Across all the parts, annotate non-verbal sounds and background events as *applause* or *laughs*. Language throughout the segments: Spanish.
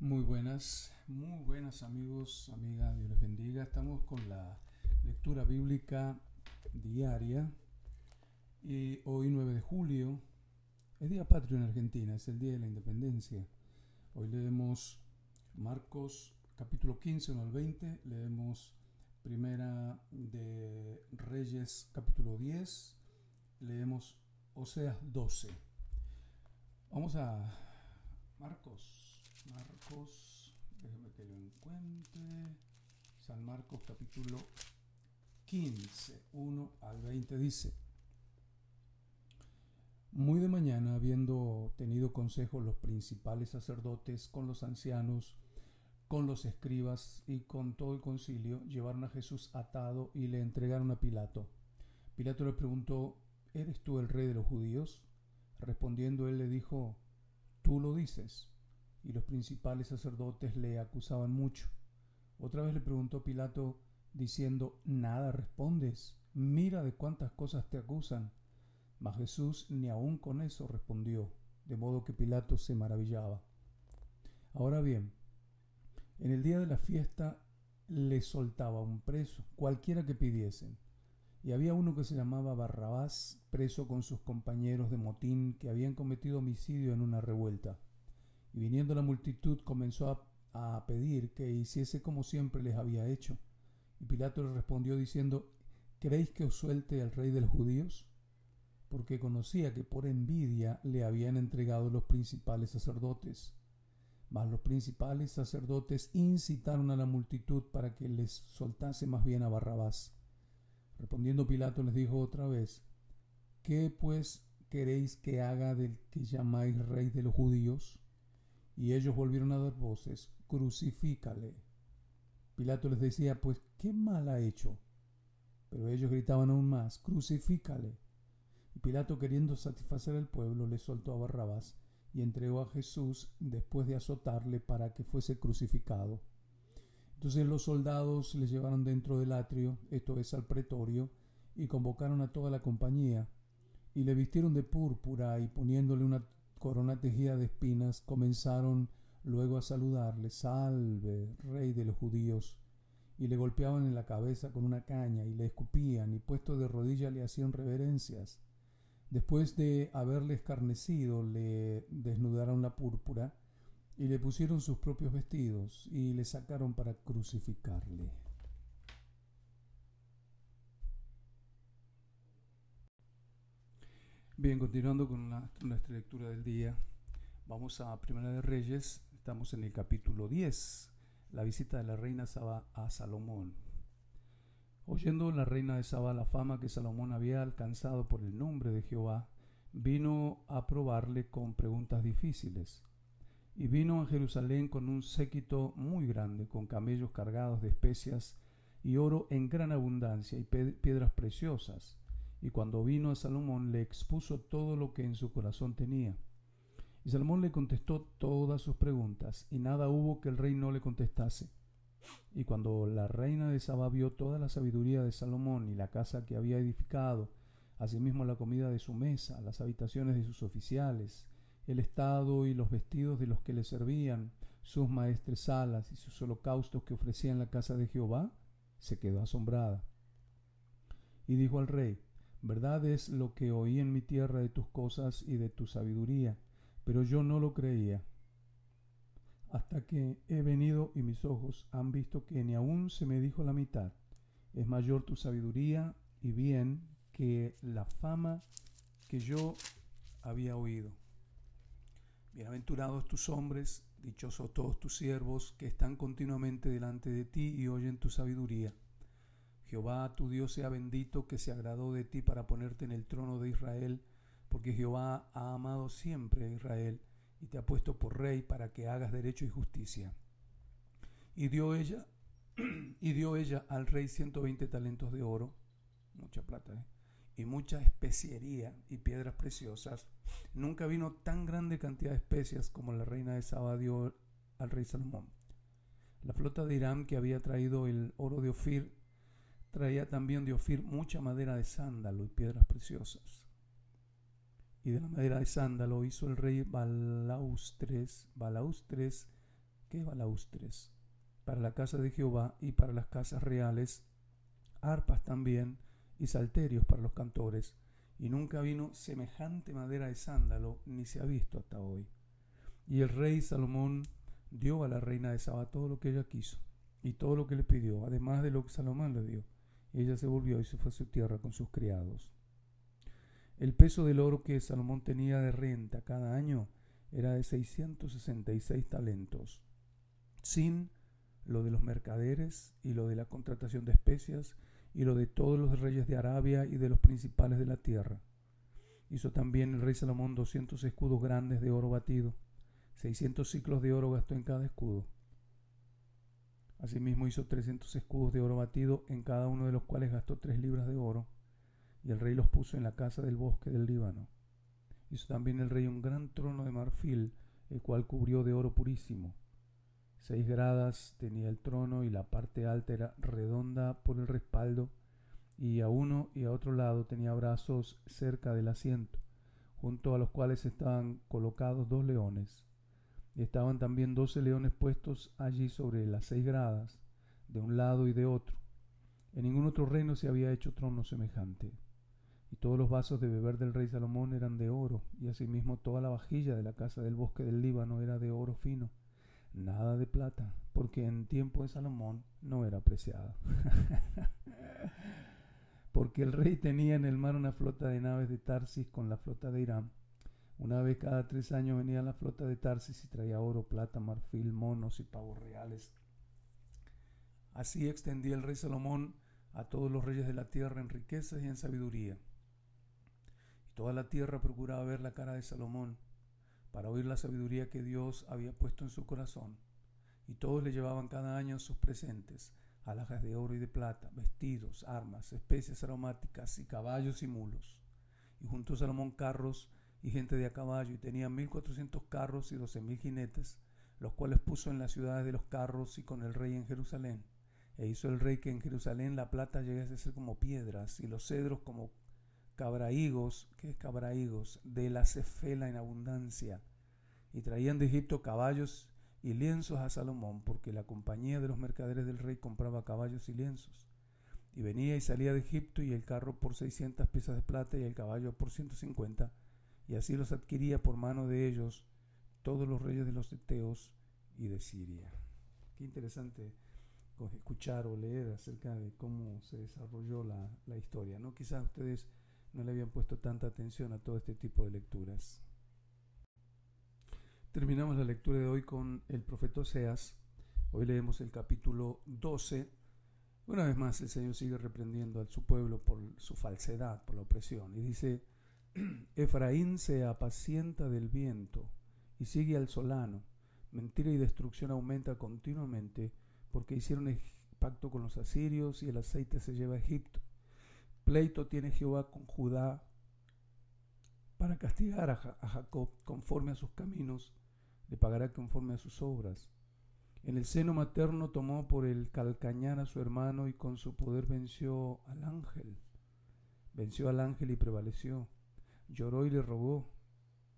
Muy buenas, muy buenas amigos, amigas, Dios les bendiga. Estamos con la lectura bíblica diaria y hoy 9 de julio es Día Patrio en Argentina, es el Día de la Independencia. Hoy leemos Marcos capítulo 15, 1 al 20, leemos Primera de Reyes capítulo 10, leemos Oseas 12. Vamos a Marcos, Marcos, déjeme que lo encuentre. San Marcos capítulo 15, 1 al 20 dice, Muy de mañana, habiendo tenido consejo los principales sacerdotes con los ancianos, con los escribas y con todo el concilio, llevaron a Jesús atado y le entregaron a Pilato. Pilato le preguntó, ¿Eres tú el rey de los judíos? Respondiendo él le dijo, Tú lo dices. Y los principales sacerdotes le acusaban mucho. Otra vez le preguntó Pilato, diciendo, Nada respondes. Mira de cuántas cosas te acusan. Mas Jesús ni aun con eso respondió, de modo que Pilato se maravillaba. Ahora bien, en el día de la fiesta le soltaba un preso, cualquiera que pidiesen. Y había uno que se llamaba Barrabás, preso con sus compañeros de motín que habían cometido homicidio en una revuelta. Y viniendo la multitud comenzó a, pedir que hiciese como siempre les había hecho. Y Pilato le respondió diciendo, ¿Queréis que os suelte al rey de los judíos? Porque conocía que por envidia le habían entregado los principales sacerdotes. Mas los principales sacerdotes incitaron a la multitud para que les soltase más bien a Barrabás. Respondiendo Pilato les dijo otra vez, ¿qué pues queréis que haga del que llamáis rey de los judíos? Y ellos volvieron a dar voces, crucifícale. Pilato les decía, pues, ¿qué mal ha hecho? Pero ellos gritaban aún más, crucifícale. Y Pilato, queriendo satisfacer al pueblo, le soltó a Barrabás y entregó a Jesús después de azotarle para que fuese crucificado. Entonces los soldados le llevaron dentro del atrio, esto es al pretorio, y convocaron a toda la compañía, y le vistieron de púrpura y poniéndole una corona tejida de espinas, comenzaron luego a saludarle, salve, rey de los judíos, y le golpeaban en la cabeza con una caña, y le escupían, y puesto de rodillas le hacían reverencias. Después de haberle escarnecido, le desnudaron la púrpura y le pusieron sus propios vestidos y le sacaron para crucificarle. Bien, continuando con nuestra lectura del día, vamos a Primera de Reyes, estamos en el capítulo 10, la visita de la reina Saba a Salomón. Oyendo la reina de Saba la fama que Salomón había alcanzado por el nombre de Jehová, vino a probarle con preguntas difíciles. Y vino a Jerusalén con un séquito muy grande, con camellos cargados de especias y oro en gran abundancia y piedras preciosas. Y cuando vino a Salomón le expuso todo lo que en su corazón tenía. Y Salomón le contestó todas sus preguntas, y nada hubo que el rey no le contestase. Y cuando la reina de Saba vio toda la sabiduría de Salomón y la casa que había edificado, asimismo la comida de su mesa, las habitaciones de sus oficiales, el estado y los vestidos de los que le servían, sus maestresalas y sus holocaustos que ofrecía en la casa de Jehová, se quedó asombrada. Y dijo al rey, Verdad es lo que oí en mi tierra de tus cosas y de tu sabiduría, pero yo no lo creía hasta que he venido y mis ojos han visto que ni aún se me dijo la mitad. Es mayor tu sabiduría y bien que la fama que yo había oído. Bienaventurados tus hombres, dichosos todos tus siervos que están continuamente delante de ti y oyen tu sabiduría. Jehová tu Dios sea bendito que se agradó de ti para ponerte en el trono de Israel, porque Jehová ha amado siempre a Israel y te ha puesto por rey para que hagas derecho y justicia. Y dio ella, *clears throat* y dio ella al rey 120 talentos de oro, mucha plata, ¿eh? y mucha especiería y piedras preciosas. Nunca vino tan grande cantidad de especias como la reina de Saba dio al rey Salomón. La flota de Irán que había traído el oro de Ofir traía también de Ofir mucha madera de sándalo y piedras preciosas y de la madera de sándalo hizo el rey balaustres, balaustres ¿qué es balaustres? Para la casa de Jehová y para las casas reales, arpas también y salterios para los cantores, y nunca vino semejante madera de sándalo, ni se ha visto hasta hoy. Y el rey Salomón dio a la reina de Saba todo lo que ella quiso, y todo lo que le pidió, además de lo que Salomón le dio. Ella se volvió y se fue a su tierra con sus criados. El peso del oro que Salomón tenía de renta cada año era de 666 talentos, sin lo de los mercaderes y lo de la contratación de especias y lo de todos los reyes de Arabia y de los principales de la tierra. Hizo también el rey Salomón doscientos escudos grandes de oro batido, seiscientos ciclos de oro gastó en cada escudo. Asimismo hizo trescientos escudos de oro batido, en cada uno de los cuales gastó tres libras de oro, y el rey los puso en la casa del bosque del Líbano. Hizo también el rey un gran trono de marfil, el cual cubrió de oro purísimo. Seis gradas tenía el trono y la parte alta era redonda por el respaldo y a uno y a otro lado tenía brazos cerca del asiento, junto a los cuales estaban colocados dos leones. Estaban también doce leones puestos allí sobre las seis gradas, de un lado y de otro. En ningún otro reino se había hecho trono semejante. Y todos los vasos de beber del rey Salomón eran de oro, y asimismo toda la vajilla de la casa del bosque del Líbano era de oro fino nada de plata, porque en tiempo de Salomón no era apreciada. *laughs* porque el rey tenía en el mar una flota de naves de Tarsis con la flota de Irán. Una vez cada tres años venía la flota de Tarsis y traía oro, plata, marfil, monos y pavos reales. Así extendía el rey Salomón a todos los reyes de la tierra en riquezas y en sabiduría. Y toda la tierra procuraba ver la cara de Salomón para oír la sabiduría que Dios había puesto en su corazón. Y todos le llevaban cada año sus presentes, alhajas de oro y de plata, vestidos, armas, especies aromáticas y caballos y mulos. Y juntó Salomón carros y gente de a caballo, y tenía mil cuatrocientos carros y doce mil jinetes, los cuales puso en las ciudades de los carros y con el rey en Jerusalén. E hizo el rey que en Jerusalén la plata llegase a ser como piedras y los cedros como cabraigos, ¿qué es cabraigos? De la cefela en abundancia. Y traían de Egipto caballos y lienzos a Salomón, porque la compañía de los mercaderes del rey compraba caballos y lienzos. Y venía y salía de Egipto y el carro por seiscientas piezas de plata y el caballo por ciento cincuenta, y así los adquiría por mano de ellos todos los reyes de los Eteos y de Siria. Qué interesante escuchar o leer acerca de cómo se desarrolló la, historia. ¿no? Quizás ustedes no le habían puesto tanta atención a todo este tipo de lecturas. Terminamos la lectura de hoy con el profeta Oseas. Hoy leemos el capítulo 12. Una vez más el Señor sigue reprendiendo a su pueblo por su falsedad, por la opresión. Y dice, *clears throat* Efraín se apacienta del viento y sigue al solano. Mentira y destrucción aumenta continuamente porque hicieron pacto con los asirios y el aceite se lleva a Egipto. Pleito tiene Jehová con Judá para castigar a, Jacob conforme a sus caminos, le pagará conforme a sus obras. En el seno materno tomó por el calcañar a su hermano y con su poder venció al ángel. Venció al ángel y prevaleció. Lloró y le rogó,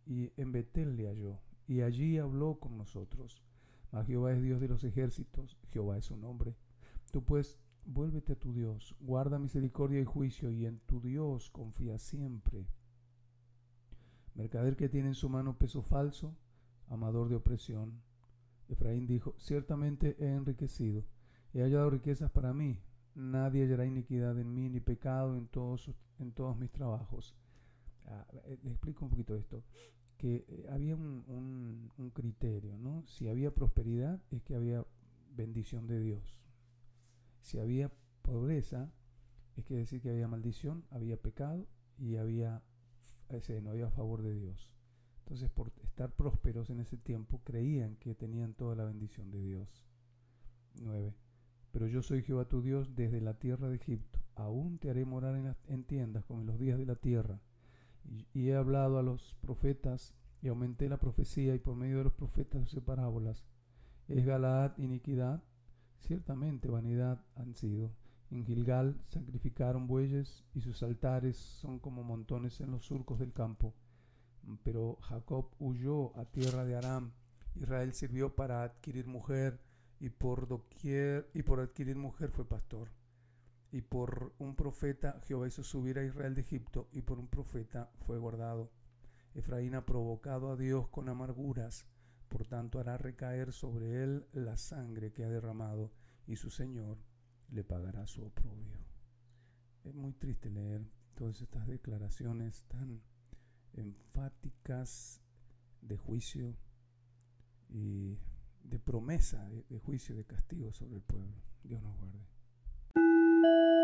y en Betel le halló, y allí habló con nosotros. Mas Jehová es Dios de los ejércitos, Jehová es su nombre. Tú pues Vuélvete a tu Dios, guarda misericordia y juicio, y en tu Dios confía siempre. Mercader que tiene en su mano peso falso, amador de opresión. Efraín dijo, ciertamente he enriquecido, he hallado riquezas para mí, nadie hallará iniquidad en mí, ni pecado en todos, en todos mis trabajos. Ah, eh, le explico un poquito esto, que eh, había un, un criterio, ¿no? Si había prosperidad es que había bendición de Dios. Si había pobreza, es que decir que había maldición, había pecado y había ese, no había favor de Dios. Entonces, por estar prósperos en ese tiempo, creían que tenían toda la bendición de Dios. 9. Pero yo soy Jehová tu Dios desde la tierra de Egipto. Aún te haré morar en, tiendas como en los días de la tierra. Y, he hablado a los profetas y aumenté la profecía y por medio de los profetas usé parábolas. Es Galaad iniquidad Ciertamente vanidad han sido. En Gilgal sacrificaron bueyes y sus altares son como montones en los surcos del campo. Pero Jacob huyó a tierra de Aram Israel sirvió para adquirir mujer y por doquier y por adquirir mujer fue pastor. Y por un profeta Jehová hizo subir a Israel de Egipto y por un profeta fue guardado. Efraín ha provocado a Dios con amarguras, por tanto hará recaer sobre él la sangre que ha derramado y su Señor le pagará su oprobio. Es muy triste leer todas estas declaraciones tan enfáticas de juicio y de promesa de, juicio, de castigo sobre el pueblo. Dios nos guarde. thank you